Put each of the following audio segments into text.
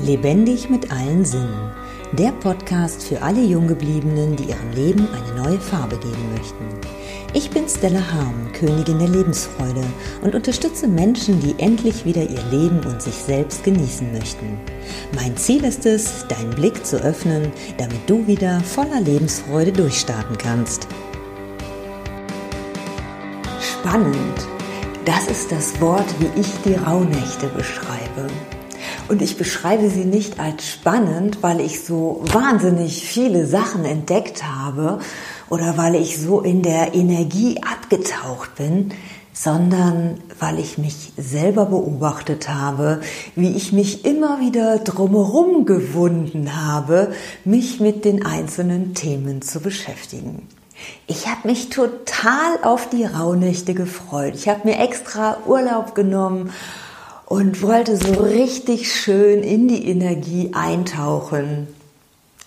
Lebendig mit allen Sinnen. Der Podcast für alle Junggebliebenen, die ihrem Leben eine neue Farbe geben möchten. Ich bin Stella Harm, Königin der Lebensfreude und unterstütze Menschen, die endlich wieder ihr Leben und sich selbst genießen möchten. Mein Ziel ist es, deinen Blick zu öffnen, damit du wieder voller Lebensfreude durchstarten kannst. Spannend. Das ist das Wort, wie ich die Rauhnächte beschreibe. Und ich beschreibe sie nicht als spannend, weil ich so wahnsinnig viele Sachen entdeckt habe oder weil ich so in der Energie abgetaucht bin, sondern weil ich mich selber beobachtet habe, wie ich mich immer wieder drumherum gewunden habe, mich mit den einzelnen Themen zu beschäftigen. Ich habe mich total auf die Rauhnächte gefreut. Ich habe mir extra Urlaub genommen und wollte so richtig schön in die Energie eintauchen.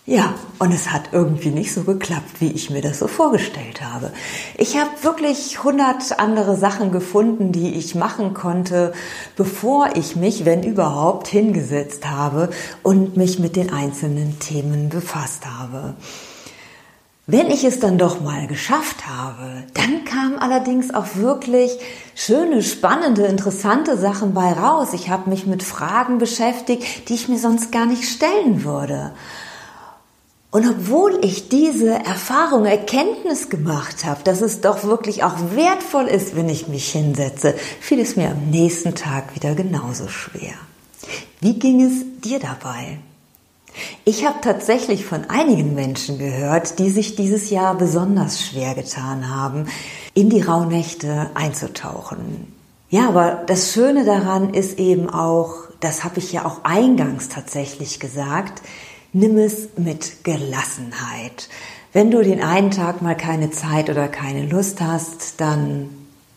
Ja, und es hat irgendwie nicht so geklappt, wie ich mir das so vorgestellt habe. Ich habe wirklich hundert andere Sachen gefunden, die ich machen konnte, bevor ich mich, wenn überhaupt, hingesetzt habe und mich mit den einzelnen Themen befasst habe. Wenn ich es dann doch mal geschafft habe, dann kamen allerdings auch wirklich schöne, spannende, interessante Sachen bei raus. Ich habe mich mit Fragen beschäftigt, die ich mir sonst gar nicht stellen würde. Und obwohl ich diese Erfahrung, Erkenntnis gemacht habe, dass es doch wirklich auch wertvoll ist, wenn ich mich hinsetze, fiel es mir am nächsten Tag wieder genauso schwer. Wie ging es dir dabei? Ich habe tatsächlich von einigen Menschen gehört, die sich dieses Jahr besonders schwer getan haben, in die Rauhnächte einzutauchen. Ja, aber das Schöne daran ist eben auch, das habe ich ja auch eingangs tatsächlich gesagt, nimm es mit Gelassenheit. Wenn du den einen Tag mal keine Zeit oder keine Lust hast, dann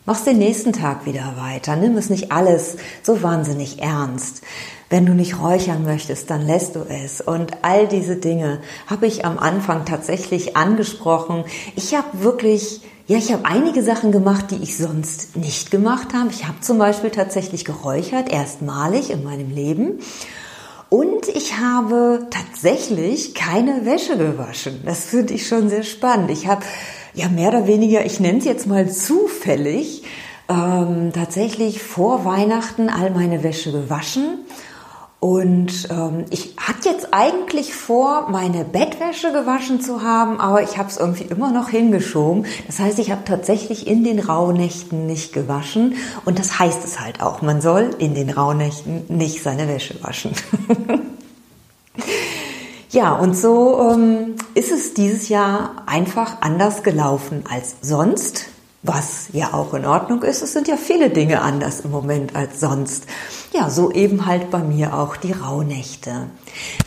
machst den nächsten Tag wieder weiter. Nimm es nicht alles so wahnsinnig ernst. Wenn du nicht räuchern möchtest, dann lässt du es. Und all diese Dinge habe ich am Anfang tatsächlich angesprochen. Ich habe wirklich, ja, ich habe einige Sachen gemacht, die ich sonst nicht gemacht habe. Ich habe zum Beispiel tatsächlich geräuchert, erstmalig in meinem Leben. Und ich habe tatsächlich keine Wäsche gewaschen. Das finde ich schon sehr spannend. Ich habe ja mehr oder weniger, ich nenne es jetzt mal zufällig, ähm, tatsächlich vor Weihnachten all meine Wäsche gewaschen und ähm, ich hatte jetzt eigentlich vor, meine Bettwäsche gewaschen zu haben, aber ich habe es irgendwie immer noch hingeschoben. Das heißt, ich habe tatsächlich in den Rauhnächten nicht gewaschen. Und das heißt es halt auch, man soll in den Rauhnächten nicht seine Wäsche waschen. ja, und so ähm, ist es dieses Jahr einfach anders gelaufen als sonst was ja auch in Ordnung ist. Es sind ja viele Dinge anders im Moment als sonst. Ja, so eben halt bei mir auch die Rauhnächte.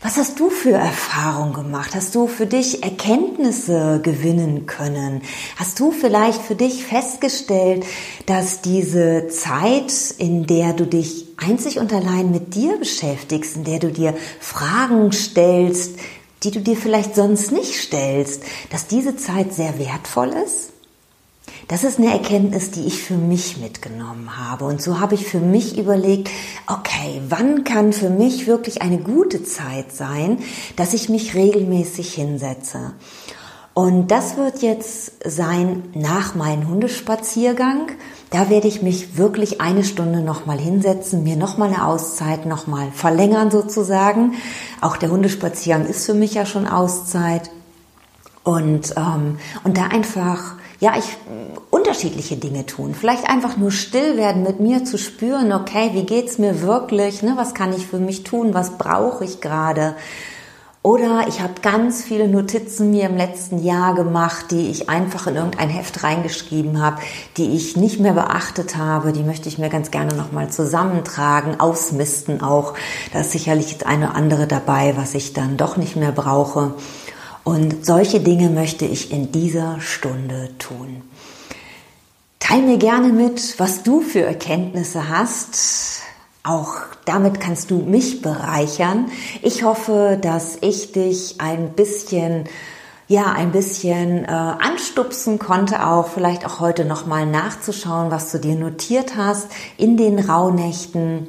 Was hast du für Erfahrungen gemacht? Hast du für dich Erkenntnisse gewinnen können? Hast du vielleicht für dich festgestellt, dass diese Zeit, in der du dich einzig und allein mit dir beschäftigst, in der du dir Fragen stellst, die du dir vielleicht sonst nicht stellst, dass diese Zeit sehr wertvoll ist? Das ist eine Erkenntnis, die ich für mich mitgenommen habe. Und so habe ich für mich überlegt, okay, wann kann für mich wirklich eine gute Zeit sein, dass ich mich regelmäßig hinsetze? Und das wird jetzt sein nach meinem Hundespaziergang. Da werde ich mich wirklich eine Stunde nochmal hinsetzen, mir nochmal eine Auszeit nochmal verlängern sozusagen. Auch der Hundespaziergang ist für mich ja schon Auszeit. Und, ähm, und da einfach ja, ich unterschiedliche Dinge tun. Vielleicht einfach nur still werden, mit mir zu spüren, okay, wie geht's mir wirklich? Ne? Was kann ich für mich tun? Was brauche ich gerade? Oder ich habe ganz viele Notizen mir im letzten Jahr gemacht, die ich einfach in irgendein Heft reingeschrieben habe, die ich nicht mehr beachtet habe. Die möchte ich mir ganz gerne nochmal zusammentragen, ausmisten auch. Da ist sicherlich das eine andere dabei, was ich dann doch nicht mehr brauche. Und solche Dinge möchte ich in dieser Stunde tun. Teil mir gerne mit, was du für Erkenntnisse hast. Auch damit kannst du mich bereichern. Ich hoffe, dass ich dich ein bisschen ja, ein bisschen äh, anstupsen konnte, auch vielleicht auch heute nochmal nachzuschauen, was du dir notiert hast in den Rauhnächten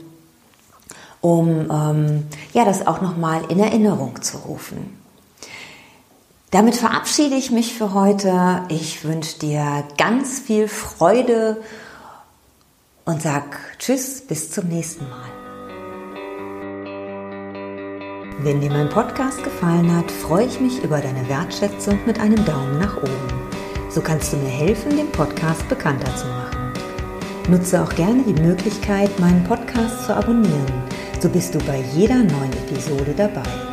um ähm, ja das auch nochmal in Erinnerung zu rufen. Damit verabschiede ich mich für heute. Ich wünsche dir ganz viel Freude und sag Tschüss, bis zum nächsten Mal. Wenn dir mein Podcast gefallen hat, freue ich mich über deine Wertschätzung mit einem Daumen nach oben. So kannst du mir helfen, den Podcast bekannter zu machen. Nutze auch gerne die Möglichkeit, meinen Podcast zu abonnieren. So bist du bei jeder neuen Episode dabei.